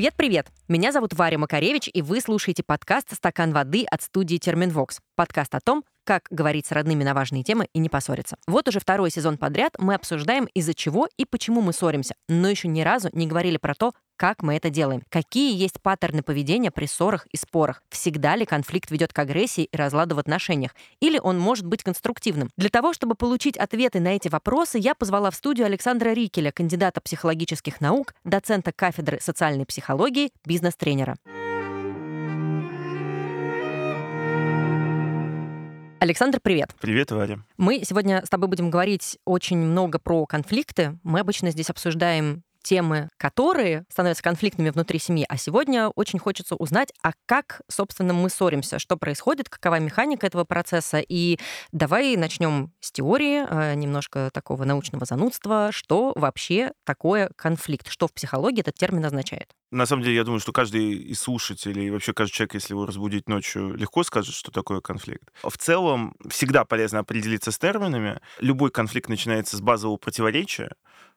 Привет-привет! Меня зовут Варя Макаревич, и вы слушаете подкаст «Стакан воды» от студии Терминвокс. Подкаст о том, как говорить с родными на важные темы и не поссориться. Вот уже второй сезон подряд мы обсуждаем, из-за чего и почему мы ссоримся, но еще ни разу не говорили про то, как мы это делаем, какие есть паттерны поведения при ссорах и спорах, всегда ли конфликт ведет к агрессии и разладу в отношениях, или он может быть конструктивным. Для того, чтобы получить ответы на эти вопросы, я позвала в студию Александра Рикеля, кандидата психологических наук, доцента кафедры социальной психологии, бизнес-тренера. Александр, привет. Привет, Варя. Мы сегодня с тобой будем говорить очень много про конфликты. Мы обычно здесь обсуждаем темы, которые становятся конфликтными внутри семьи. А сегодня очень хочется узнать, а как, собственно, мы ссоримся, что происходит, какова механика этого процесса. И давай начнем с теории, э, немножко такого научного занудства, что вообще такое конфликт, что в психологии этот термин означает. На самом деле, я думаю, что каждый из слушателей, и вообще каждый человек, если его разбудить ночью, легко скажет, что такое конфликт. В целом, всегда полезно определиться с терминами. Любой конфликт начинается с базового противоречия,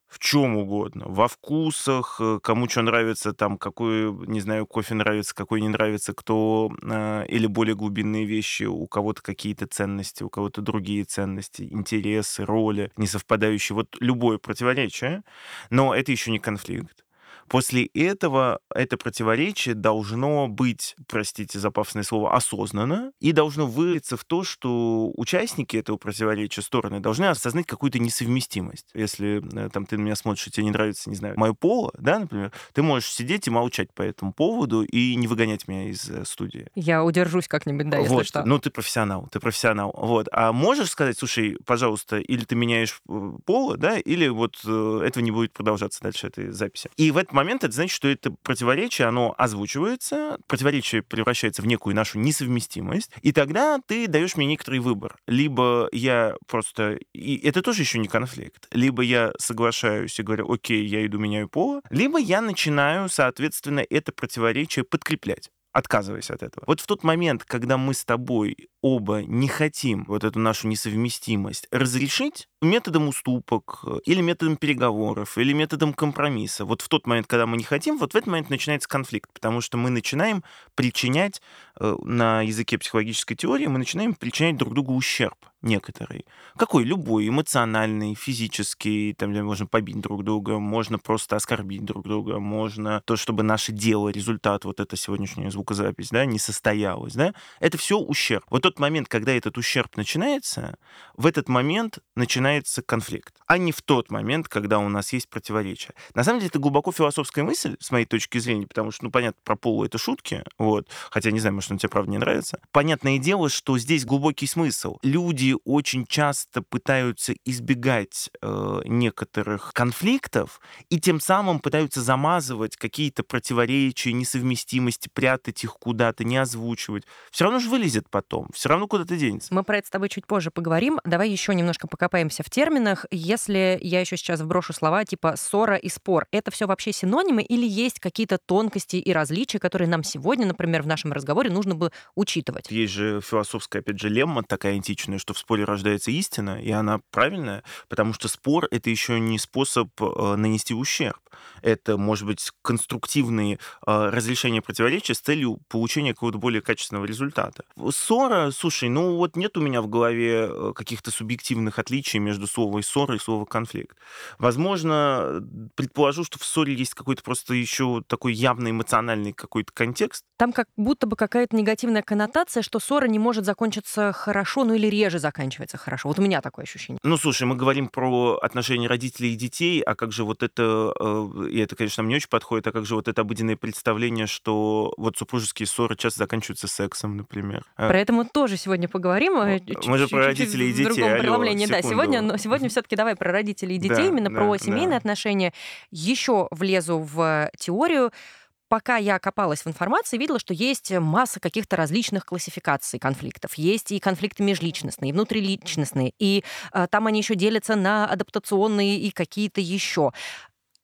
в чем угодно, во вкусах, э, кому что нравится, там, какой, не знаю, кофе нравится, какой не нравится, кто, э, или более глубинные вещи, у кого-то какие-то ценности, у кого-то другие ценности, интересы, роли, не совпадающие. Вот любое противоречие, но это еще не конфликт. После этого это противоречие должно быть, простите за пафосное слово, осознанно и должно вылиться в то, что участники этого противоречия, стороны, должны осознать какую-то несовместимость. Если э, там ты на меня смотришь, и тебе не нравится, не знаю, мое поло, да, например, ты можешь сидеть и молчать по этому поводу и не выгонять меня из э, студии. Я удержусь как-нибудь, да, если вот. что. Ну, ты профессионал, ты профессионал. Вот. А можешь сказать, слушай, пожалуйста, или ты меняешь э, поло, да, или вот этого не будет продолжаться дальше этой записи. И в этот момент это значит, что это противоречие, оно озвучивается, противоречие превращается в некую нашу несовместимость, и тогда ты даешь мне некоторый выбор. Либо я просто... И это тоже еще не конфликт. Либо я соглашаюсь и говорю, окей, я иду меняю пола, либо я начинаю, соответственно, это противоречие подкреплять отказываясь от этого. Вот в тот момент, когда мы с тобой оба не хотим вот эту нашу несовместимость разрешить методом уступок э, или методом переговоров, или методом компромисса, вот в тот момент, когда мы не хотим, вот в этот момент начинается конфликт, потому что мы начинаем причинять, э, на языке психологической теории, мы начинаем причинять друг другу ущерб некоторый. Какой? Любой, эмоциональный, физический, там, где можно побить друг друга, можно просто оскорбить друг друга, можно то, чтобы наше дело, результат, вот эта сегодняшняя звукозапись, да, не состоялась, да, это все ущерб. Вот тот момент, когда этот ущерб начинается, в этот момент начинается конфликт, а не в тот момент, когда у нас есть противоречие. На самом деле, это глубоко философская мысль, с моей точки зрения, потому что, ну, понятно, про полу это шутки, вот, хотя не знаю, может, он тебе правда не нравится. Понятное дело, что здесь глубокий смысл. Люди очень часто пытаются избегать э, некоторых конфликтов и тем самым пытаются замазывать какие-то противоречия, несовместимости, прятать их куда-то, не озвучивать. Все равно же вылезет потом, все равно куда-то денется. Мы про это с тобой чуть позже поговорим. Давай еще немножко покопаемся в терминах. Если я еще сейчас вброшу слова типа ссора и спор, это все вообще синонимы или есть какие-то тонкости и различия, которые нам сегодня, например, в нашем разговоре нужно бы учитывать? Есть же философская, опять же, лемма такая античная, что в споре рождается истина, и она правильная, потому что спор — это еще не способ э, нанести ущерб. Это, может быть, конструктивные э, разрешения противоречия с целью получения какого-то более качественного результата. Ссора, слушай, ну вот нет у меня в голове э, каких-то субъективных отличий между словом ссора и словом конфликт. Возможно, предположу, что в ссоре есть какой-то просто еще такой явный эмоциональный какой-то контекст. Там как будто бы какая-то негативная коннотация, что ссора не может закончиться хорошо, ну или реже заканчивается хорошо. Вот у меня такое ощущение. Ну, слушай, мы говорим про отношения родителей и детей, а как же вот это, э, и это, конечно, мне очень подходит, а как же вот это обыденное представление, что вот супружеские ссоры часто заканчиваются сексом, например. А про это мы тоже сегодня поговорим. Э, мы же про родителей и детей. Другом преломлении. Да, сегодня, но сегодня все-таки давай про родителей и детей, именно про семейные отношения. Еще влезу в теорию пока я копалась в информации, видела, что есть масса каких-то различных классификаций конфликтов. Есть и конфликты межличностные, и внутриличностные, и э, там они еще делятся на адаптационные и какие-то еще.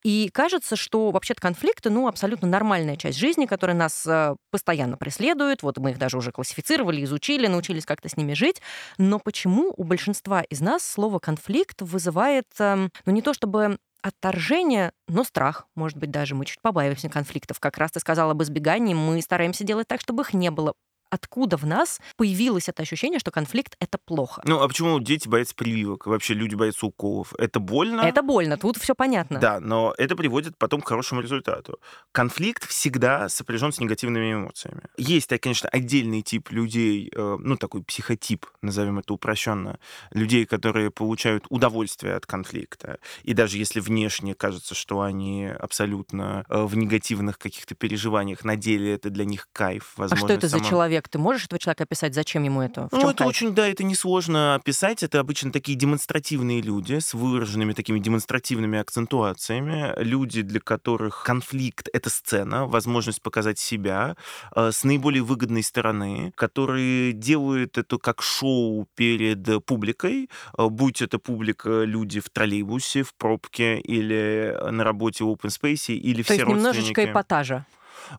И кажется, что вообще-то конфликты, ну, абсолютно нормальная часть жизни, которая нас э, постоянно преследует. Вот мы их даже уже классифицировали, изучили, научились как-то с ними жить. Но почему у большинства из нас слово конфликт вызывает, э, ну, не то чтобы отторжение, но страх, может быть, даже мы чуть побаиваемся конфликтов. Как раз ты сказала об избегании, мы стараемся делать так, чтобы их не было откуда в нас появилось это ощущение, что конфликт — это плохо? Ну, а почему дети боятся прививок? Вообще люди боятся уколов. Это больно? Это больно, тут все понятно. Да, но это приводит потом к хорошему результату. Конфликт всегда сопряжен с негативными эмоциями. Есть, конечно, отдельный тип людей, э, ну, такой психотип, назовем это упрощенно, людей, которые получают удовольствие от конфликта. И даже если внешне кажется, что они абсолютно э, в негативных каких-то переживаниях, на деле это для них кайф. Возможно, а что это само... за человек? Ты можешь этого человека описать? Зачем ему это? В ну, это кайф? очень, да, это несложно описать. Это обычно такие демонстративные люди с выраженными такими демонстративными акцентуациями. Люди, для которых конфликт — это сцена, возможность показать себя э, с наиболее выгодной стороны, которые делают это как шоу перед публикой, э, будь это публика люди в троллейбусе, в пробке или на работе в open space, или То все есть немножечко эпатажа.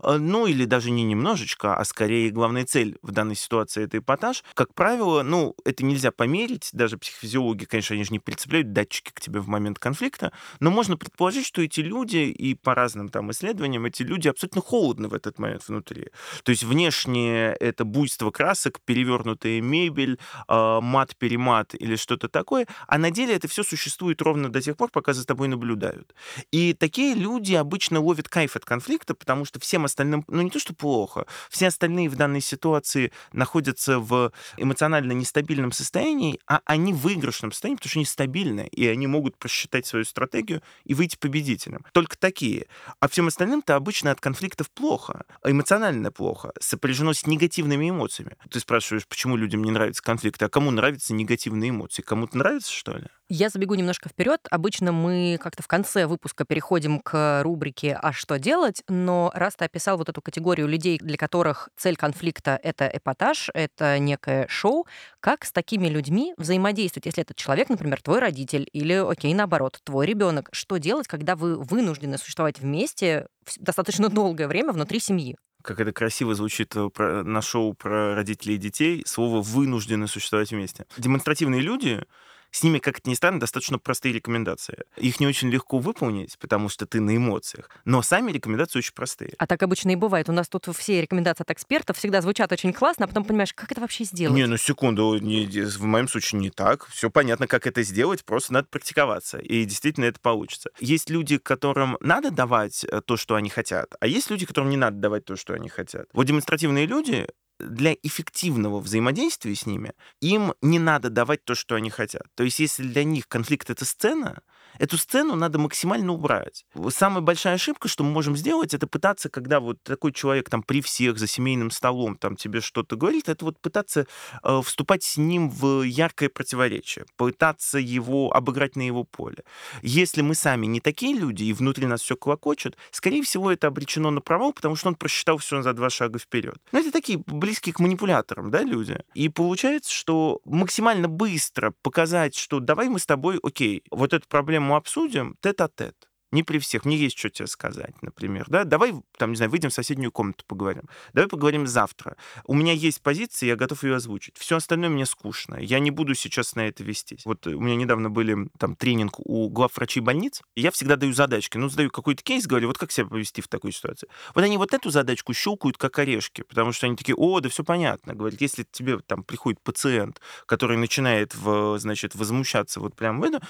Э, ну или даже не немножечко, а скорее главная цель в данной ситуации это эпатаж. Как правило, ну, это нельзя померить, даже психофизиологи, конечно, они же не прицепляют датчики к тебе в момент конфликта, но можно предположить, что эти люди, и по разным там исследованиям, эти люди абсолютно холодны в этот момент внутри. То есть внешне это буйство красок, перевернутая мебель, э, мат-перемат или что-то такое, а на деле это все существует ровно до тех пор, пока за тобой наблюдают. И такие люди обычно ловят кайф от конфликта, потому что всем остальным, ну не то, что плохо, все остальные в данной ситуации находятся в эмоционально нестабильном состоянии, а они в выигрышном состоянии, потому что они стабильны, и они могут просчитать свою стратегию и выйти победителем. Только такие. А всем остальным-то обычно от конфликтов плохо, эмоционально плохо, сопряжено с негативными эмоциями. Ты спрашиваешь, почему людям не нравятся конфликты, а кому нравятся негативные эмоции? Кому-то нравится, что ли? Я забегу немножко вперед. Обычно мы как-то в конце выпуска переходим к рубрике «А что делать?», но раз ты описал вот эту категорию людей, для которых цель конфликта — это эпатаж, это некое шоу, как с такими людьми взаимодействовать, если этот человек, например, твой родитель или, окей, наоборот, твой ребенок, что делать, когда вы вынуждены существовать вместе достаточно долгое время внутри семьи? как это красиво звучит э, про, на шоу про родителей и детей, слово «вынуждены существовать вместе». Демонстративные люди с ними, как это ни странно, достаточно простые рекомендации. Их не очень легко выполнить, потому что ты на эмоциях. Но сами рекомендации очень простые. А так обычно и бывает. У нас тут все рекомендации от экспертов всегда звучат очень классно, а потом понимаешь, как это вообще сделать? Не, ну секунду, не, в моем случае не так. Все понятно, как это сделать, просто надо практиковаться. И действительно это получится. Есть люди, которым надо давать э, то, что они хотят, а есть люди, которым не надо давать то, что они хотят. Вот демонстративные люди, для эффективного взаимодействия с ними им не надо давать то, что они хотят. То есть если для них конфликт — это сцена, Эту сцену надо максимально убрать. Самая большая ошибка, что мы можем сделать, это пытаться, когда вот такой человек там при всех за семейным столом там тебе что-то говорит, это вот пытаться э, вступать с ним в яркое противоречие, пытаться его обыграть на его поле. Если мы сами не такие люди, и внутри нас все клокочет, скорее всего, это обречено на провал, потому что он просчитал все за два шага вперед. Но это такие близкие к манипуляторам, да, люди. И получается, что максимально быстро показать, что давай мы с тобой, окей, вот эту проблему мы обсудим тет-а-тет. -тет. Не при всех. Мне есть что тебе сказать, например. Да? Давай, там, не знаю, выйдем в соседнюю комнату, поговорим. Давай поговорим завтра. У меня есть позиция, я готов ее озвучить. Все остальное мне скучно. Я не буду сейчас на это вестись. Вот у меня недавно были там тренинг у глав врачей больниц, я всегда даю задачки. Ну, задаю какой-то кейс, говорю, вот как себя повести в такой ситуации. Вот они вот эту задачку щелкают как орешки, потому что они такие, о, да все понятно. Говорят, если тебе там приходит пациент, который начинает, в, значит, возмущаться вот прямо в это,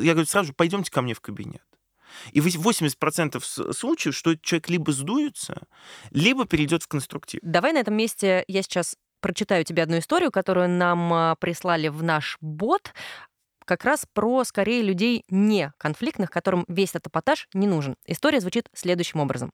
я говорю, сразу пойдемте ко мне в кабинет. И 80% случаев, что человек либо сдуется, либо перейдет в конструктив. Давай на этом месте я сейчас прочитаю тебе одну историю, которую нам а, прислали в наш бот как раз про, скорее, людей не конфликтных, которым весь этот эпатаж не нужен. История звучит следующим образом.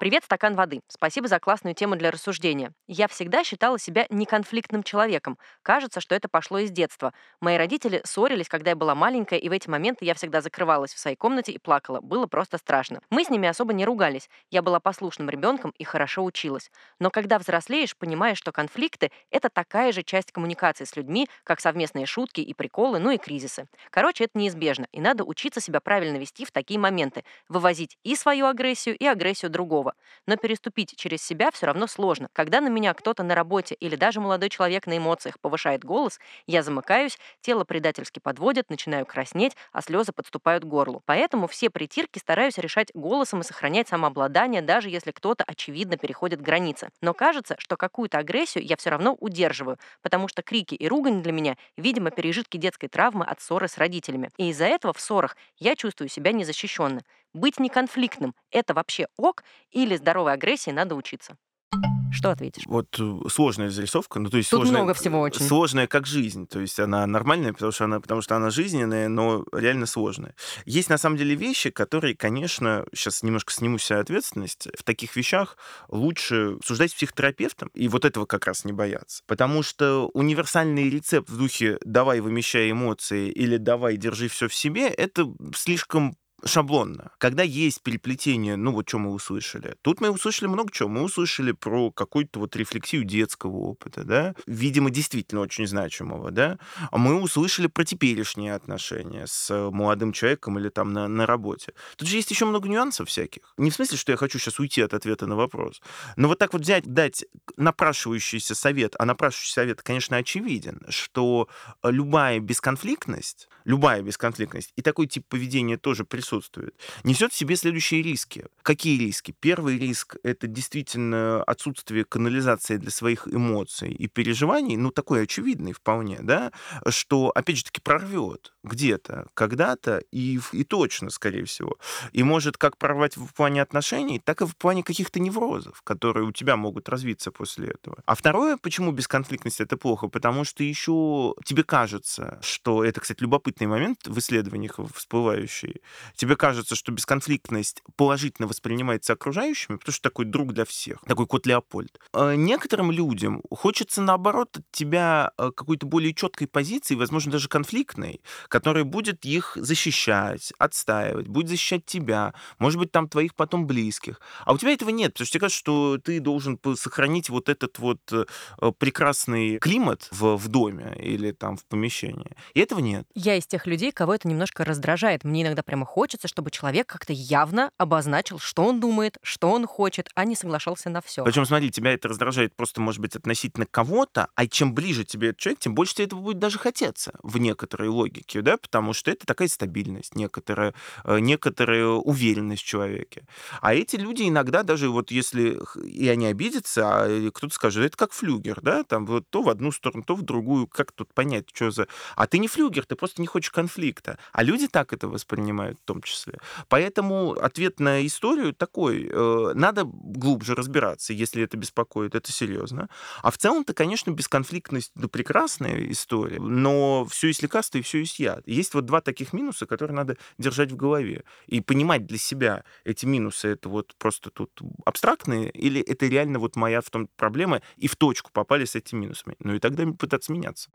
Привет, стакан воды. Спасибо за классную тему для рассуждения. Я всегда считала себя неконфликтным человеком. Кажется, что это пошло из детства. Мои родители ссорились, когда я была маленькая, и в эти моменты я всегда закрывалась в своей комнате и плакала. Было просто страшно. Мы с ними особо не ругались. Я была послушным ребенком и хорошо училась. Но когда взрослеешь, понимаешь, что конфликты — это такая же часть коммуникации с людьми, как совместные шутки и приколы, ну и кризисы. Короче, это неизбежно, и надо учиться себя правильно вести в такие моменты, вывозить и свою агрессию, и агрессию другого другого. Но переступить через себя все равно сложно. Когда на меня кто-то на работе или даже молодой человек на эмоциях повышает голос, я замыкаюсь, тело предательски подводит, начинаю краснеть, а слезы подступают к горлу. Поэтому все притирки стараюсь решать голосом и сохранять самообладание, даже если кто-то очевидно переходит границы. Но кажется, что какую-то агрессию я все равно удерживаю, потому что крики и ругань для меня, видимо, пережитки детской травмы от ссоры с родителями. И из-за этого в ссорах я чувствую себя незащищенно. Быть неконфликтным — это вообще ок, или здоровой агрессии надо учиться? Что ответишь? Вот э, сложная зарисовка, ну то есть Тут сложная, много всего очень. сложная как жизнь, то есть она нормальная, потому что она, потому что она жизненная, но реально сложная. Есть на самом деле вещи, которые, конечно, сейчас немножко сниму себя ответственность, в таких вещах лучше обсуждать с психотерапевтом, и вот этого как раз не бояться. Потому что универсальный рецепт в духе «давай вымещай эмоции» или «давай держи все в себе» — это слишком шаблонно. Когда есть переплетение, ну вот что мы услышали. Тут мы услышали много чего. Мы услышали про какую-то вот рефлексию детского опыта, да, видимо, действительно очень значимого, да. А мы услышали про теперешние отношения с молодым человеком или там на, на работе. Тут же есть еще много нюансов всяких. Не в смысле, что я хочу сейчас уйти от ответа на вопрос. Но вот так вот взять, дать напрашивающийся совет, а напрашивающийся совет, конечно, очевиден, что любая бесконфликтность, любая бесконфликтность, и такой тип поведения тоже присутствует, несет в себе следующие риски. Какие риски? Первый риск — это действительно отсутствие канализации для своих эмоций и переживаний, ну, такой очевидный вполне, да, что, опять же таки, прорвет где-то, когда-то и, и точно, скорее всего. И может как прорвать в плане отношений, так и в плане каких-то неврозов, которые у тебя могут развиться после этого. А второе, почему бесконфликтность это плохо? Потому что еще тебе кажется, что это, кстати, любопытный момент в исследованиях всплывающий. Тебе кажется, что бесконфликтность положительно воспринимается окружающими, потому что такой друг для всех, такой кот Леопольд. А некоторым людям хочется, наоборот, от тебя э, какой-то более четкой позиции, возможно, даже конфликтной, который будет их защищать, отстаивать, будет защищать тебя, может быть, там твоих потом близких. А у тебя этого нет, потому что тебе кажется, что ты должен сохранить вот этот вот э, прекрасный климат в, в доме или там в помещении. И этого нет. Я из тех людей, кого это немножко раздражает. Мне иногда прямо хочется, чтобы человек как-то явно обозначил, что он думает, что он хочет, а не соглашался на все. Причем, смотри, тебя это раздражает просто, может быть, относительно кого-то, а чем ближе тебе этот человек, тем больше тебе этого будет даже хотеться в некоторой логике да, потому что это такая стабильность, некоторая, э, некоторая уверенность в человеке. А эти люди иногда даже вот если и они обидятся, а кто-то скажет, это как флюгер, да, там вот то в одну сторону, то в другую, как тут понять, что за... А ты не флюгер, ты просто не хочешь конфликта. А люди так это воспринимают в том числе. Поэтому ответ на историю такой, э, надо глубже разбираться, если это беспокоит, это серьезно. А в целом-то, конечно, бесконфликтность, да, прекрасная история, но все есть лекарство и все есть я. Есть вот два таких минуса, которые надо держать в голове. И понимать для себя, эти минусы, это вот просто тут абстрактные, или это реально вот моя в том проблема, и в точку попали с этими минусами. Ну и тогда пытаться меняться.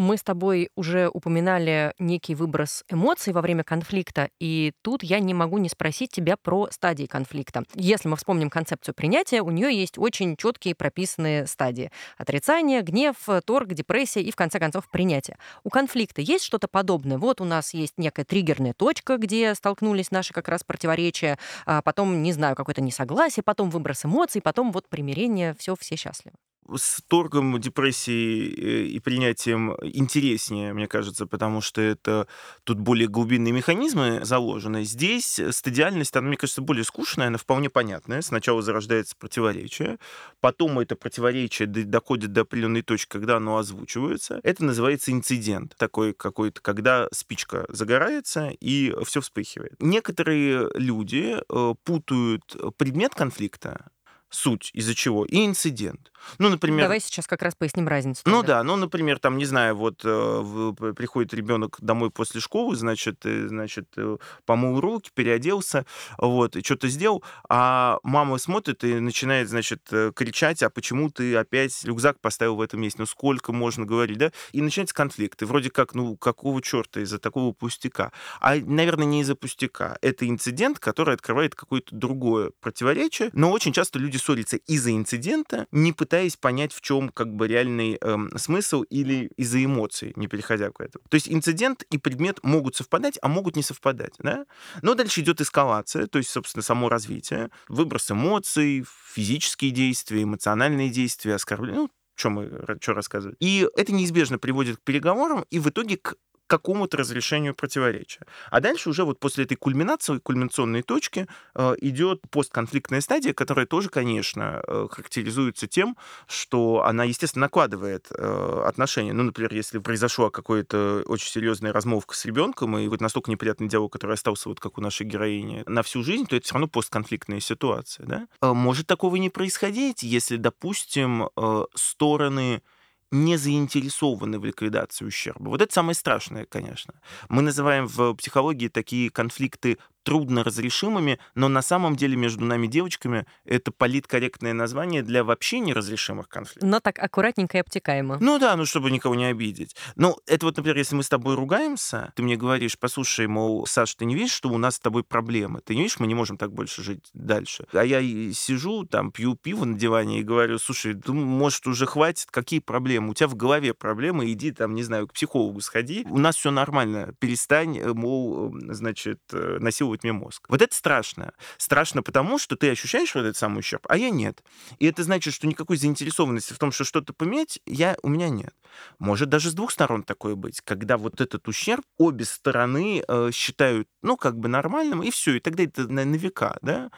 Мы с тобой уже упоминали некий выброс эмоций во время конфликта, и тут я не могу не спросить тебя про стадии конфликта. Если мы вспомним концепцию принятия, у нее есть очень четкие прописанные стадии. Отрицание, гнев, торг, депрессия и, в конце концов, принятие. У конфликта есть что-то подобное? Вот у нас есть некая триггерная точка, где столкнулись наши как раз противоречия, а потом, не знаю, какое-то несогласие, потом выброс эмоций, потом вот примирение, все, все счастливы с торгом, депрессией э, и принятием интереснее, мне кажется, потому что это тут более глубинные механизмы заложены. Здесь стадиальность, она, мне кажется, более скучная, она вполне понятная. Сначала зарождается противоречие, потом это противоречие доходит до определенной точки, когда оно озвучивается. Это называется инцидент, такой какой-то, когда спичка загорается и все вспыхивает. Некоторые люди э, путают предмет конфликта суть, из-за чего, и инцидент. Ну, например... Давай сейчас как раз поясним разницу. Ну да, ну, например, там, не знаю, вот э, приходит ребенок домой после школы, значит, э, значит, э, помыл руки, переоделся, вот, и что-то сделал, а мама смотрит и начинает, значит, э, кричать, а почему ты опять рюкзак поставил в этом месте, ну, сколько можно говорить, да? И начинается конфликт, и вроде как, ну, какого черта из-за такого пустяка? А, наверное, не из-за пустяка. Это инцидент, который открывает какое-то другое противоречие, но очень часто люди ссорятся из-за инцидента, не пытаются пытаясь понять, в чем как бы реальный эм, смысл или из-за эмоций, не переходя к этому. То есть инцидент и предмет могут совпадать, а могут не совпадать. Да? Но дальше идет эскалация, то есть, собственно, само развитие, выброс эмоций, физические действия, эмоциональные действия, оскорбления, ну, что мы что рассказывать. И это неизбежно приводит к переговорам и в итоге к какому-то разрешению противоречия. А дальше уже вот после этой кульминации, кульминационной точки э, идет постконфликтная стадия, которая тоже, конечно, э, характеризуется тем, что она, естественно, накладывает э, отношения. Ну, например, если произошла какая-то очень серьезная размолвка с ребенком, и вот настолько неприятный диалог, который остался вот как у нашей героини на всю жизнь, то это все равно постконфликтная ситуация. Да? Может такого не происходить, если, допустим, стороны не заинтересованы в ликвидации ущерба. Вот это самое страшное, конечно. Мы называем в психологии такие конфликты трудно разрешимыми, но на самом деле между нами девочками это политкорректное название для вообще неразрешимых конфликтов. Но так аккуратненько и обтекаемо. Ну да, ну чтобы никого не обидеть. Ну, это вот, например, если мы с тобой ругаемся, ты мне говоришь, послушай, мол, Саш, ты не видишь, что у нас с тобой проблемы? Ты не видишь, мы не можем так больше жить дальше. А я сижу, там, пью пиво на диване и говорю, слушай, ну, может, уже хватит, какие проблемы? У тебя в голове проблемы, иди там, не знаю, к психологу сходи. У нас все нормально, перестань, э, мол, значит, э, насиловать насиловать мне мозг. Вот это страшно. Страшно потому, что ты ощущаешь вот этот самый ущерб, а я нет. И это значит, что никакой заинтересованности в том, что что-то поменять, я, у меня нет. Может даже с двух сторон такое быть, когда вот этот ущерб обе стороны э, считают, ну, как бы нормальным, и все, и тогда это на, на века, да.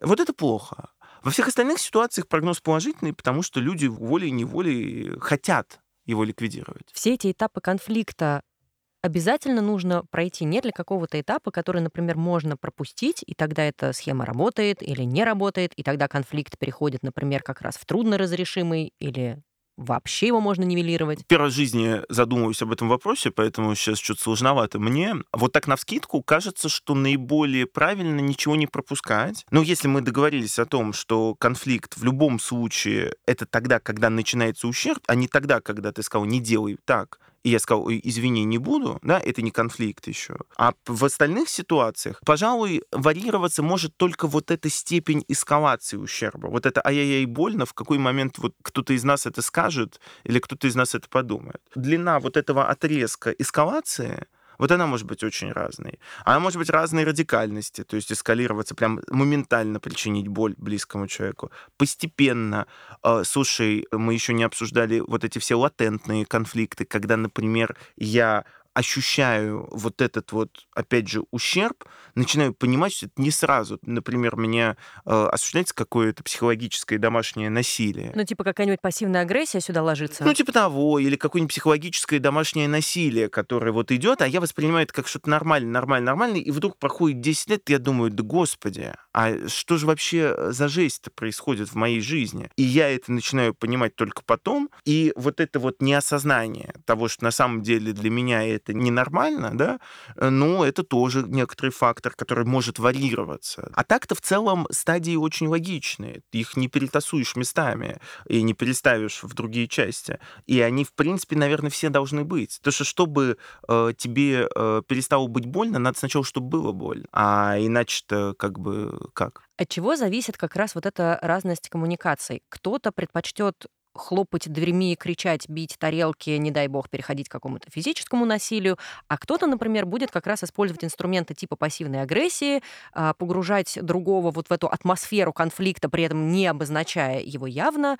Вот это плохо. Во всех остальных ситуациях прогноз положительный, потому что люди волей-неволей хотят его ликвидировать. Все эти этапы конфликта обязательно нужно пройти не для какого-то этапа, который, например, можно пропустить, и тогда эта схема работает или не работает, и тогда конфликт переходит, например, как раз в трудноразрешимый или вообще его можно нивелировать? В жизни задумываюсь об этом вопросе, поэтому сейчас что-то сложновато мне. Вот так на вскидку кажется, что наиболее правильно ничего не пропускать. Но если мы договорились о том, что конфликт в любом случае это тогда, когда начинается ущерб, а не тогда, когда ты сказал, не делай так, и я сказал, извини, не буду, да, это не конфликт еще. А в остальных ситуациях, пожалуй, варьироваться может только вот эта степень эскалации ущерба. Вот это ай-яй-яй больно, в какой момент вот кто-то из нас это скажет или кто-то из нас это подумает. Длина вот этого отрезка эскалации вот она может быть очень разной. Она может быть разной радикальности, то есть эскалироваться, прям моментально причинить боль близкому человеку. Постепенно. Э, слушай, мы еще не обсуждали вот эти все латентные конфликты, когда, например, я ощущаю вот этот вот, опять же, ущерб, начинаю понимать, что это не сразу. Например, меня э, осуществляется какое-то психологическое домашнее насилие. Ну, типа какая-нибудь пассивная агрессия сюда ложится? Ну, типа того, или какое-нибудь психологическое домашнее насилие, которое вот идет, а я воспринимаю это как что-то нормально, нормально, нормально, и вдруг проходит 10 лет, и я думаю, да господи, а что же вообще за жесть-то происходит в моей жизни? И я это начинаю понимать только потом, и вот это вот неосознание того, что на самом деле для меня это ненормально, да, э, но это тоже некоторый фактор, который может варьироваться. А так-то в целом стадии очень логичные. Ты их не перетасуешь местами и не переставишь в другие части. И они, в принципе, наверное, все должны быть. Потому что чтобы э, тебе э, перестало быть больно, надо сначала, чтобы было больно. А иначе-то как бы как? От чего зависит как раз вот эта разность коммуникаций? Кто-то предпочтет хлопать дверьми кричать, бить тарелки, не дай бог, переходить к какому-то физическому насилию, а кто-то, например, будет как раз использовать инструменты типа пассивной агрессии, а, погружать другого вот в эту атмосферу конфликта, при этом не обозначая его явно,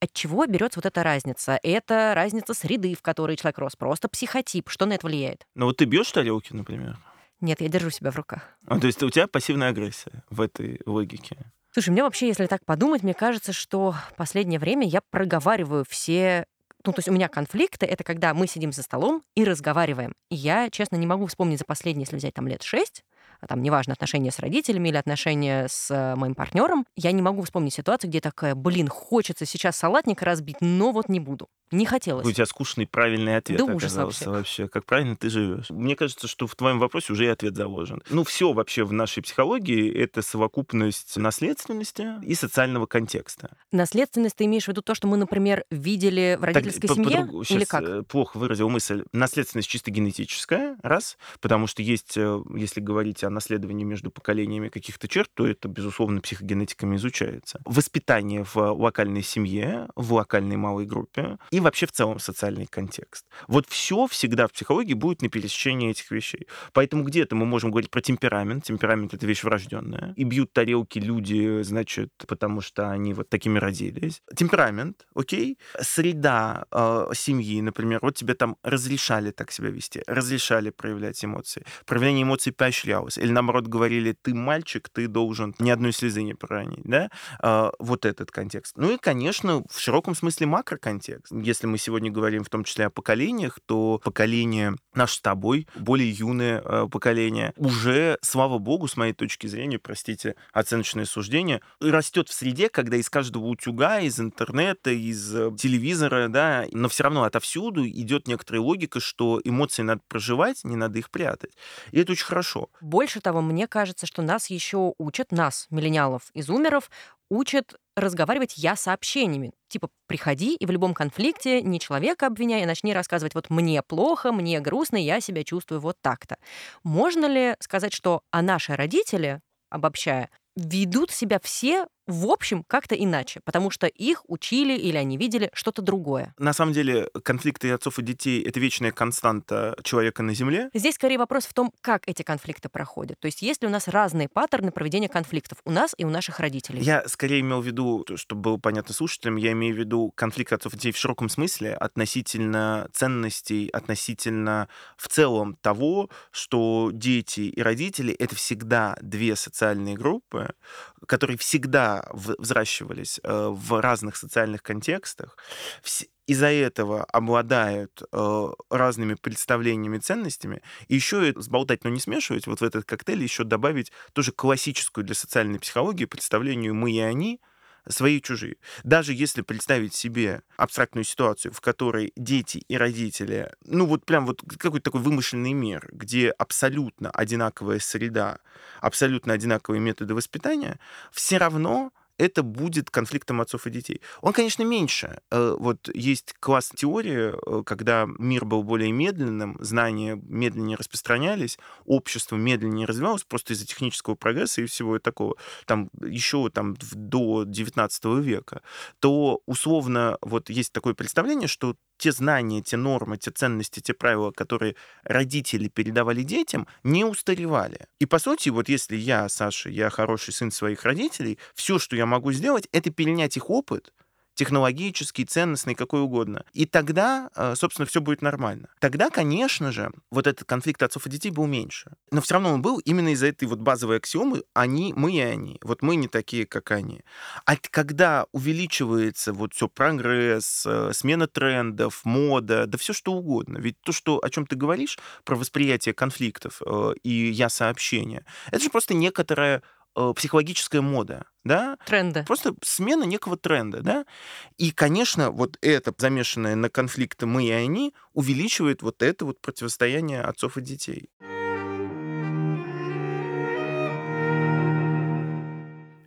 от чего берется вот эта разница? Это разница среды, в которой человек рос, просто психотип. Что на это влияет? Ну вот ты бьешь тарелки, например? Нет, я держу себя в руках. А, то есть у тебя пассивная агрессия в этой логике? Слушай, мне вообще, если так подумать, мне кажется, что последнее время я проговариваю все ну, то есть у меня конфликты — это когда мы сидим за столом и разговариваем. И я, честно, не могу вспомнить за последние, если взять там лет шесть, там, неважно, отношения с родителями или отношения с э, моим партнером, я не могу вспомнить ситуацию, где такая, блин, хочется сейчас салатник разбить, но вот не буду. Не хотелось. У тебя скучный правильный ответ Да ужас оказался вообще. вообще. Как правильно ты живешь. Мне кажется, что в твоем вопросе уже и ответ заложен. Ну, все вообще в нашей психологии — это совокупность наследственности и социального контекста. Наследственность ты имеешь в виду то, что мы, например, видели в родительской по- семье? по-другому. Или как? э, плохо выразил мысль. Наследственность чисто генетическая, раз, потому что есть, э, если говорить о наследовании между поколениями каких-то черт, то это, безусловно, психогенетиками изучается. Воспитание в локальной семье, в локальной малой группе и вообще в целом социальный контекст. Вот все всегда в психологии будет на пересечении этих вещей. Поэтому где-то мы можем говорить про темперамент. Темперамент — это вещь врожденная. И бьют тарелки люди, значит, потому что они вот такими родились. Темперамент, окей. Среда э, семьи, например, вот тебе там разрешали так себя вести, разрешали проявлять эмоции. Проявление эмоций поощрялось. Или наоборот говорили, ты мальчик, ты должен ни одной слезы не проронить, да? Э, вот этот контекст. Ну и, конечно, в широком смысле макроконтекст. Если мы сегодня говорим в том числе о поколениях, то поколение наше с тобой, более юное э, поколение, уже, слава богу, с моей точки зрения, простите, оценочное суждение, растет в среде, когда из каждого утюга, из интернета, из э, телевизора, да, но все равно отовсюду идет некоторая логика, что эмоции надо проживать, не надо их прятать. И это очень хорошо. Больше того, мне кажется, что нас еще учат, нас, миллениалов и зумеров, учат разговаривать я сообщениями. Типа, приходи и в любом конфликте не человека обвиняй, а начни рассказывать, вот мне плохо, мне грустно, я себя чувствую вот так-то. Можно ли сказать, что а наши родители, обобщая, ведут себя все в общем как-то иначе, потому что их учили или они видели что-то другое. На самом деле, конфликты отцов и детей — это вечная константа человека на Земле. Здесь скорее вопрос в том, как эти конфликты проходят. То есть есть ли у нас разные паттерны проведения конфликтов у нас и у наших родителей? Я скорее имел в виду, чтобы было понятно слушателям, я имею в виду конфликт отцов и детей в широком смысле относительно ценностей, относительно в целом того, что дети и родители — это всегда две социальные группы, которые всегда взращивались э, в разных социальных контекстах, из-за этого обладают э, разными представлениями, ценностями, и еще сболтать, но не смешивать, вот в этот коктейль еще добавить тоже классическую для социальной психологии представлению «мы и они», свои и чужие. Даже если представить себе абстрактную ситуацию, в которой дети и родители, ну вот прям вот какой-то такой вымышленный мир, где абсолютно одинаковая среда, абсолютно одинаковые методы воспитания, все равно это будет конфликтом отцов и детей. Он, конечно, меньше. Э, Вот есть класс теории, э, когда мир был более медленным, знания медленнее распространялись, общество медленнее развивалось просто из-за технического прогресса и всего такого. Там еще там, до 19 века. То условно вот есть такое представление, что те знания, те нормы, те ценности, те правила, которые родители передавали детям, не устаревали. И по сути, вот если я, Саша, я хороший сын своих родителей, все, что я могу сделать, это перенять их опыт, технологический, ценностный, какой угодно. И тогда, э, собственно, все будет нормально. Тогда, конечно же, вот этот конфликт отцов и детей был меньше. Но все равно он был именно из-за этой вот базовой аксиомы «они, мы и они». Вот мы не такие, как они. А когда увеличивается вот все прогресс, э, смена трендов, мода, да все что угодно. Ведь то, что, о чем ты говоришь, про восприятие конфликтов э, и я-сообщение, это же просто некоторая психологическая мода, да? Тренды. Просто смена некого тренда, да? И, конечно, вот это, замешанное на конфликты «мы и они», увеличивает вот это вот противостояние отцов и детей.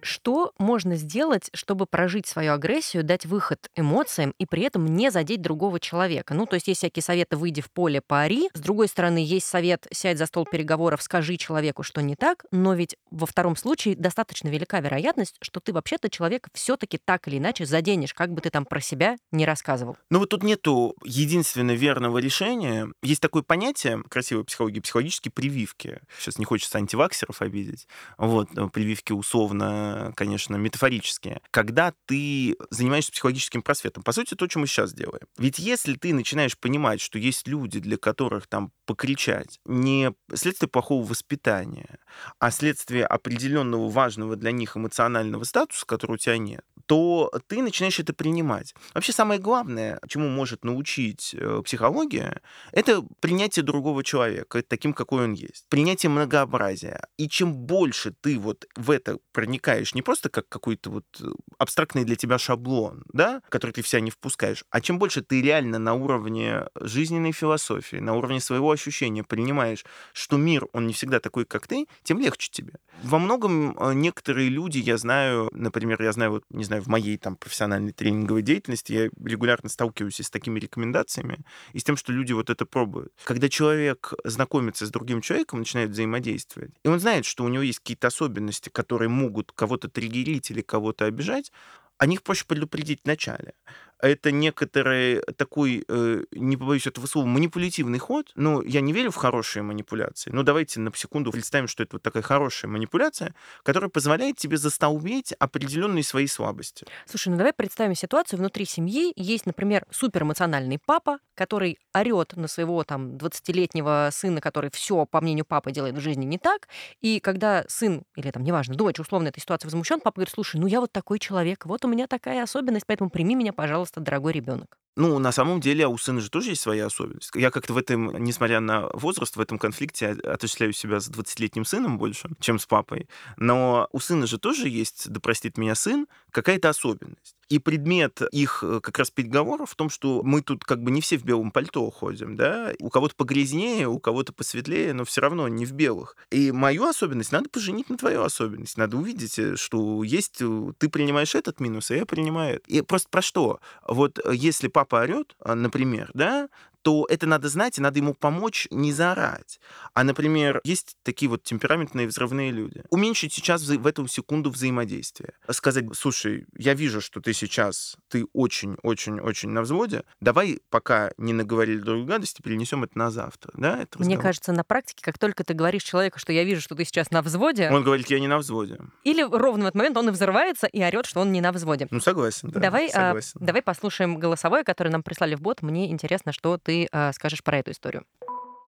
Что можно сделать, чтобы прожить свою агрессию, дать выход эмоциям и при этом не задеть другого человека? Ну, то есть есть всякие советы «выйди в поле, пари». С другой стороны, есть совет «сядь за стол переговоров, скажи человеку, что не так». Но ведь во втором случае достаточно велика вероятность, что ты вообще-то человека все таки так или иначе заденешь, как бы ты там про себя не рассказывал. Но вот тут нету единственно верного решения. Есть такое понятие красивой психологии, психологические прививки. Сейчас не хочется антиваксеров обидеть. Вот, но прививки условно, конечно, метафорические. Когда ты занимаешься психологическим просветом. По сути, то, что мы сейчас делаем. Ведь если ты начинаешь понимать, что есть люди, для которых там покричать не следствие плохого воспитания, а следствие определенного важного для них эмоционального статуса, который у тебя нет, то ты начинаешь это принимать. Вообще самое главное, чему может научить э, психология, это принятие другого человека таким, какой он есть. Принятие многообразия. И чем больше ты вот в это проникаешь, не просто как какой-то вот э, абстрактный для тебя шаблон, да, который ты вся не впускаешь, а чем больше ты реально на уровне жизненной философии, на уровне своего ощущения принимаешь, что мир, он не всегда такой, как ты, тем легче тебе. Во многом э, некоторые люди, я знаю, например, я знаю, вот, не знаю, в моей там профессиональной тренинговой деятельности я регулярно сталкиваюсь с такими рекомендациями и с тем, что люди вот это пробуют. Когда человек знакомится с другим человеком, начинает взаимодействовать, и он знает, что у него есть какие-то особенности, которые могут кого-то триггерить или кого-то обижать, о них проще предупредить в начале это некоторый такой, э, не побоюсь этого слова, манипулятивный ход. Ну, я не верю в хорошие манипуляции. Но давайте на секунду представим, что это вот такая хорошая манипуляция, которая позволяет тебе застолбить определенные свои слабости. Слушай, ну давай представим ситуацию внутри семьи. Есть, например, суперэмоциональный папа, который орет на своего там 20-летнего сына, который все, по мнению папы, делает в жизни не так. И когда сын, или там, неважно, дочь условно этой ситуации возмущен, папа говорит, слушай, ну я вот такой человек, вот у меня такая особенность, поэтому прими меня, пожалуйста, пожалуйста, дорогой ребенок. Ну, на самом деле, а у сына же тоже есть своя особенность. Я как-то в этом, несмотря на возраст, в этом конфликте отождествляю себя с 20-летним сыном больше, чем с папой. Но у сына же тоже есть, да простит меня сын, какая-то особенность. И предмет их э, как раз переговоров в том, что мы тут как бы не все в белом пальто ходим, да, у кого-то погрязнее, у кого-то посветлее, но все равно не в белых. И мою особенность надо поженить на твою особенность. Надо увидеть, э, что есть, э, ты принимаешь этот минус, а я принимаю. И просто про что? Вот если папа орет, например, да, то это надо знать, и надо ему помочь не заорать. А, например, есть такие вот темпераментные взрывные люди. Уменьшить сейчас в эту секунду взаимодействие. Сказать, слушай, я вижу, что ты сейчас, ты очень-очень-очень на взводе, давай пока не наговорили друг гадости, перенесем это на завтра. Да, это Мне кажется, на практике, как только ты говоришь человеку, что я вижу, что ты сейчас на взводе... Он говорит, я не на взводе. Или ровно в этот момент он и взрывается и орет, что он не на взводе. Ну, согласен, да. Давай, а, согласен. А, давай послушаем голосовое, которое нам прислали в бот. Мне интересно, что ты э, скажешь про эту историю?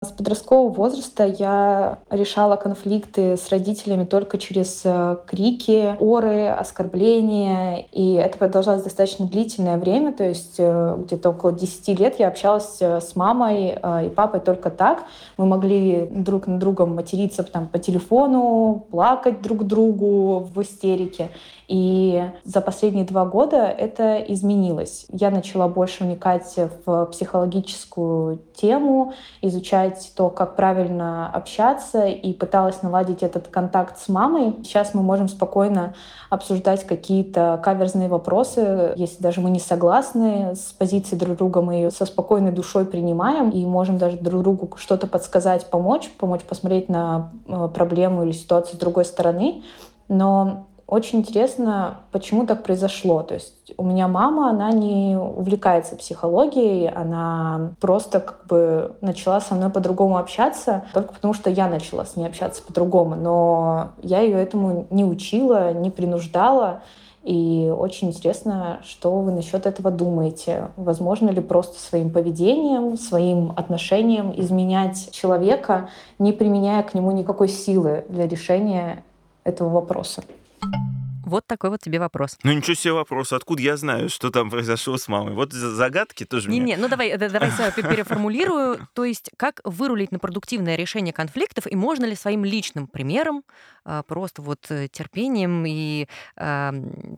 С подросткового возраста я решала конфликты с родителями только через э, крики, оры, оскорбления. И это продолжалось достаточно длительное время. То есть э, где-то около 10 лет я общалась э, с мамой и папой только так. Мы могли друг на другом материться там, по телефону, плакать друг другу в истерике. И за последние два года это изменилось. Я начала больше вникать в психологическую тему, изучать то, как правильно общаться, и пыталась наладить этот контакт с мамой. Сейчас мы можем спокойно обсуждать какие-то каверзные вопросы. Если даже мы не согласны с позицией друг друга, мы ее со спокойной душой принимаем и можем даже друг другу что-то подсказать, помочь, помочь посмотреть на э, проблему или ситуацию с другой стороны. Но очень интересно, почему так произошло. То есть у меня мама, она не увлекается психологией, она просто как бы начала со мной по-другому общаться, только потому что я начала с ней общаться по-другому. Но я ее этому не учила, не принуждала. И очень интересно, что вы насчет этого думаете. Возможно ли просто своим поведением, своим отношением изменять человека, не применяя к нему никакой силы для решения этого вопроса? Вот такой вот тебе вопрос. Ну ничего себе вопрос. Откуда я знаю, что там произошло с мамой? Вот загадки тоже Не, не, ну давай, э, давай переформулирую. То есть как вырулить на продуктивное решение конфликтов и можно ли своим личным примером просто вот э, терпением и э,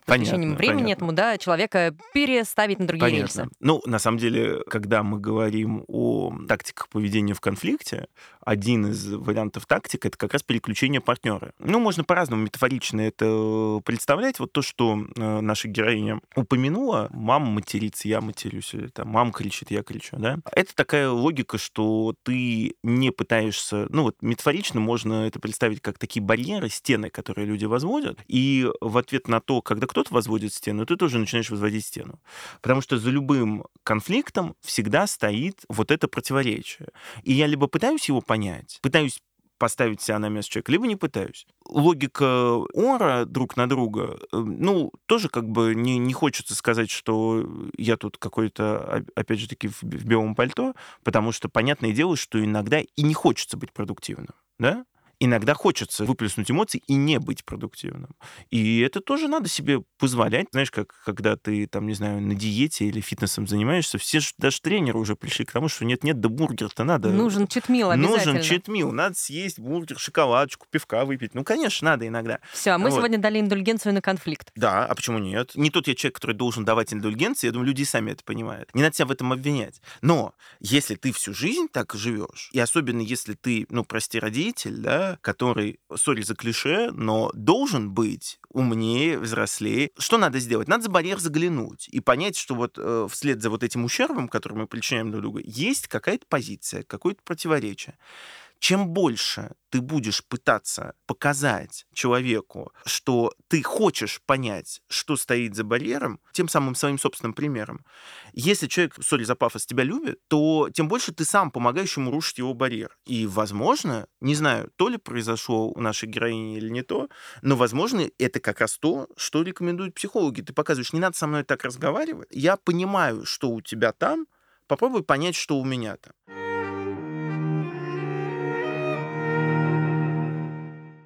посвящением времени понятно. этому, да, человека переставить на другие понятно. рельсы. Ну, на самом деле, когда мы говорим о тактиках поведения в конфликте, один из вариантов тактик это как раз переключение партнера. Ну, можно по-разному метафорично это представлять. Вот то, что э, наша героиня упомянула, мама матерится, я матерюсь, или там мама кричит, я кричу, да. Это такая логика, что ты не пытаешься, ну вот метафорично можно это представить как такие барьеры, барьеры, стены, которые люди возводят, и в ответ на то, когда кто-то возводит стену, ты тоже начинаешь возводить стену. Потому что за любым конфликтом всегда стоит вот это противоречие. И я либо пытаюсь его понять, пытаюсь поставить себя на место человека, либо не пытаюсь. Логика ора друг на друга, э, ну, тоже как бы не, не хочется сказать, что я тут какой-то, опять же таки, в, в белом пальто, потому что понятное дело, что иногда и не хочется быть продуктивным, да? Иногда хочется выплеснуть эмоции и не быть продуктивным. И это тоже надо себе позволять. Знаешь, как когда ты, там, не знаю, на диете или фитнесом занимаешься, все же, даже тренеры уже пришли к тому, что нет-нет, да бургер-то надо. Нужен читмил обязательно. Нужен читмил. Надо съесть бургер, шоколадочку, пивка выпить. Ну, конечно, надо иногда. Все, а мы вот. сегодня дали индульгенцию на конфликт. Да, а почему нет? Не тот я человек, который должен давать индульгенции, я думаю, люди сами это понимают. Не надо себя в этом обвинять. Но если ты всю жизнь так живешь, и особенно если ты, ну, прости, родитель, да, который, сори за клише, но должен быть умнее, взрослее. Что надо сделать? Надо за барьер заглянуть и понять, что вот э, вслед за вот этим ущербом, который мы причиняем друг другу, есть какая-то позиция, какое-то противоречие. Чем больше ты будешь пытаться показать человеку, что ты хочешь понять, что стоит за барьером, тем самым своим собственным примером, если человек, сори за пафос, тебя любит, то тем больше ты сам помогаешь ему рушить его барьер. И, возможно, не знаю, то ли произошло у нашей героини или не то, но, возможно, это как раз то, что рекомендуют психологи. Ты показываешь, не надо со мной так разговаривать. Я понимаю, что у тебя там, попробуй понять, что у меня там.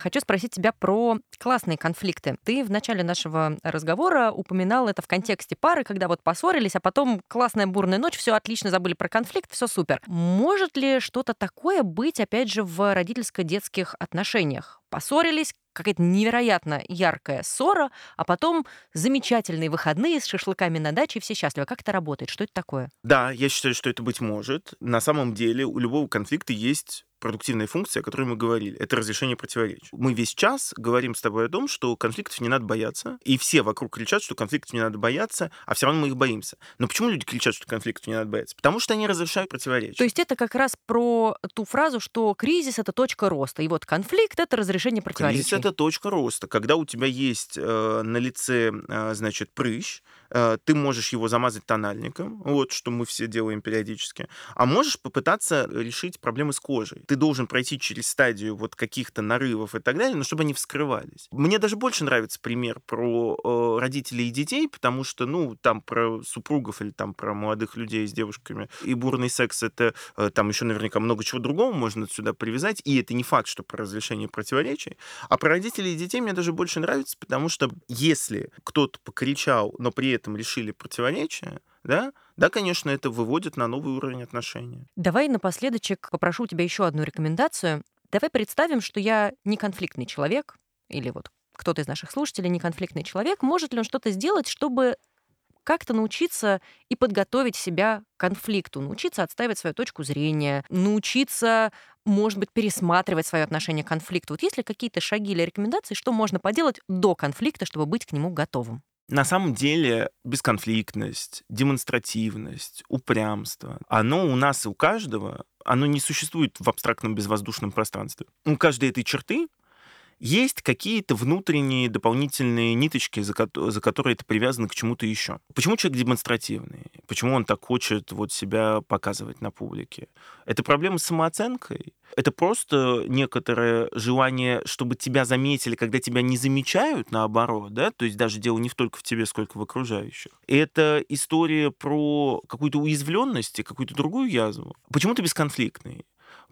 Хочу спросить тебя про классные конфликты. Ты в начале нашего разговора упоминал это в контексте пары, когда вот поссорились, а потом классная бурная ночь, все отлично, забыли про конфликт, все супер. Может ли что-то такое быть, опять же, в родительско-детских отношениях? Поссорились, какая-то невероятно яркая ссора, а потом замечательные выходные с шашлыками на даче, и все счастливы. Как это работает? Что это такое? Да, я считаю, что это быть может. На самом деле у любого конфликта есть продуктивная функция, о которой мы говорили. Это разрешение противоречий. Мы весь час говорим с тобой о том, что конфликтов не надо бояться. И все вокруг кричат, что конфликтов не надо бояться, а все равно мы их боимся. Но почему люди кричат, что конфликтов не надо бояться? Потому что они разрешают противоречия. То есть это как раз про ту фразу, что кризис — это точка роста. И вот конфликт — это разрешение противоречий. Кризис — это точка роста. Когда у тебя есть э, на лице, э, значит, прыщ, э, ты можешь его замазать тональником, вот что мы все делаем периодически, а можешь попытаться решить проблемы с кожей ты должен пройти через стадию вот каких-то нарывов и так далее, но чтобы они вскрывались. Мне даже больше нравится пример про э, родителей и детей, потому что, ну, там про супругов или там про молодых людей с девушками и бурный секс, это э, там еще наверняка много чего другого можно сюда привязать, и это не факт, что про разрешение противоречий. А про родителей и детей мне даже больше нравится, потому что если кто-то покричал, но при этом решили противоречия, да, да, конечно, это выводит на новый уровень отношений. Давай напоследочек попрошу у тебя еще одну рекомендацию. Давай представим, что я не конфликтный человек, или вот кто-то из наших слушателей не конфликтный человек, может ли он что-то сделать, чтобы как-то научиться и подготовить себя к конфликту, научиться отстаивать свою точку зрения, научиться, может быть, пересматривать свое отношение к конфликту. Вот есть ли какие-то шаги или рекомендации, что можно поделать до конфликта, чтобы быть к нему готовым? На самом деле бесконфликтность, демонстративность, упрямство, оно у нас и у каждого, оно не существует в абстрактном безвоздушном пространстве. У каждой этой черты есть какие-то внутренние дополнительные ниточки, за, ко- за которые это привязано к чему-то еще. Почему человек демонстративный? Почему он так хочет вот себя показывать на публике? Это проблема с самооценкой? Это просто некоторое желание, чтобы тебя заметили, когда тебя не замечают, наоборот, да? То есть даже дело не только в тебе, сколько в окружающих. Это история про какую-то уязвленность и какую-то другую язву. Почему ты бесконфликтный?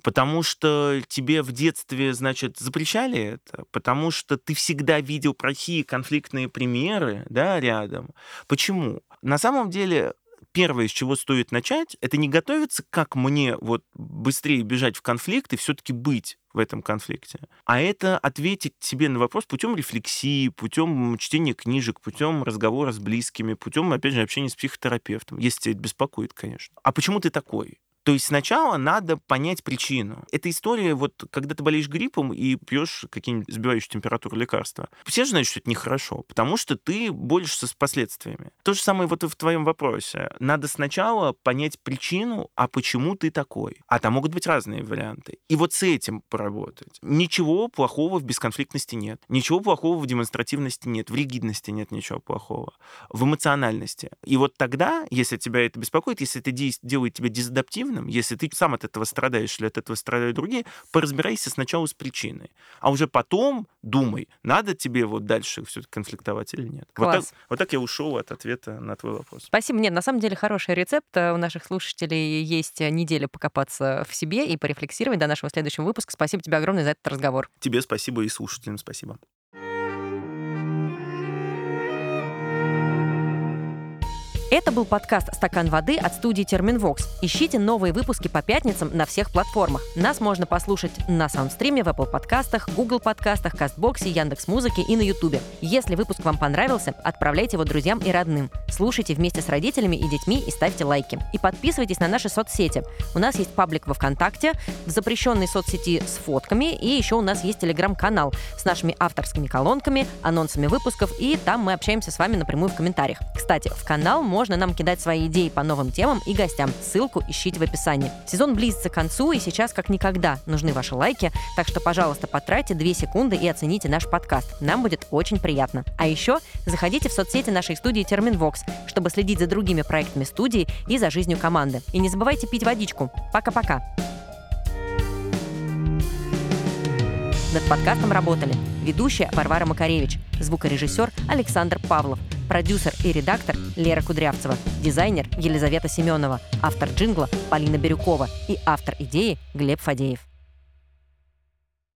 Потому что тебе в детстве, значит, запрещали это, потому что ты всегда видел плохие конфликтные примеры, да, рядом. Почему? На самом деле, первое, с чего стоит начать, это не готовиться, как мне вот быстрее бежать в конфликт и все-таки быть в этом конфликте, а это ответить себе на вопрос путем рефлексии, путем чтения книжек, путем разговора с близкими, путем, опять же, общения с психотерапевтом, если тебя это беспокоит, конечно. А почему ты такой? То есть сначала надо понять причину. Эта история, вот когда ты болеешь гриппом и пьешь какие-нибудь сбивающие температуру лекарства, все же знают, что это нехорошо, потому что ты борешься с последствиями. То же самое вот и в твоем вопросе. Надо сначала понять причину, а почему ты такой. А там могут быть разные варианты. И вот с этим поработать. Ничего плохого в бесконфликтности нет. Ничего плохого в демонстративности нет. В ригидности нет ничего плохого. В эмоциональности. И вот тогда, если тебя это беспокоит, если это делает тебя дезадаптивным, негативным, если ты сам от этого страдаешь или от этого страдают другие, поразбирайся сначала с причиной. А уже потом думай, надо тебе вот дальше все конфликтовать или нет. Класс. Вот так, вот так я ушел от ответа на твой вопрос. Спасибо. Нет, на самом деле хороший рецепт. У наших слушателей есть неделя покопаться в себе и порефлексировать до нашего следующего выпуска. Спасибо тебе огромное за этот разговор. Тебе спасибо и слушателям спасибо. Это был подкаст «Стакан воды» от студии Терминвокс. Ищите новые выпуски по пятницам на всех платформах. Нас можно послушать на саундстриме, в Apple подкастах, Google подкастах, Кастбоксе, Яндекс Музыке и на Ютубе. Если выпуск вам понравился, отправляйте его друзьям и родным. Слушайте вместе с родителями и детьми и ставьте лайки. И подписывайтесь на наши соцсети. У нас есть паблик во ВКонтакте, в запрещенной соцсети с фотками, и еще у нас есть телеграм-канал с нашими авторскими колонками, анонсами выпусков, и там мы общаемся с вами напрямую в комментариях. Кстати, в канал можно можно нам кидать свои идеи по новым темам и гостям. Ссылку ищите в описании. Сезон близится к концу, и сейчас как никогда нужны ваши лайки, так что, пожалуйста, потратьте 2 секунды и оцените наш подкаст. Нам будет очень приятно. А еще заходите в соцсети нашей студии Терминвокс, чтобы следить за другими проектами студии и за жизнью команды. И не забывайте пить водичку. Пока-пока. Над подкастом работали ведущая Варвара Макаревич, звукорежиссер Александр Павлов, продюсер и редактор Лера Кудрявцева, дизайнер Елизавета Семенова, автор джингла Полина Бирюкова и автор идеи Глеб Фадеев.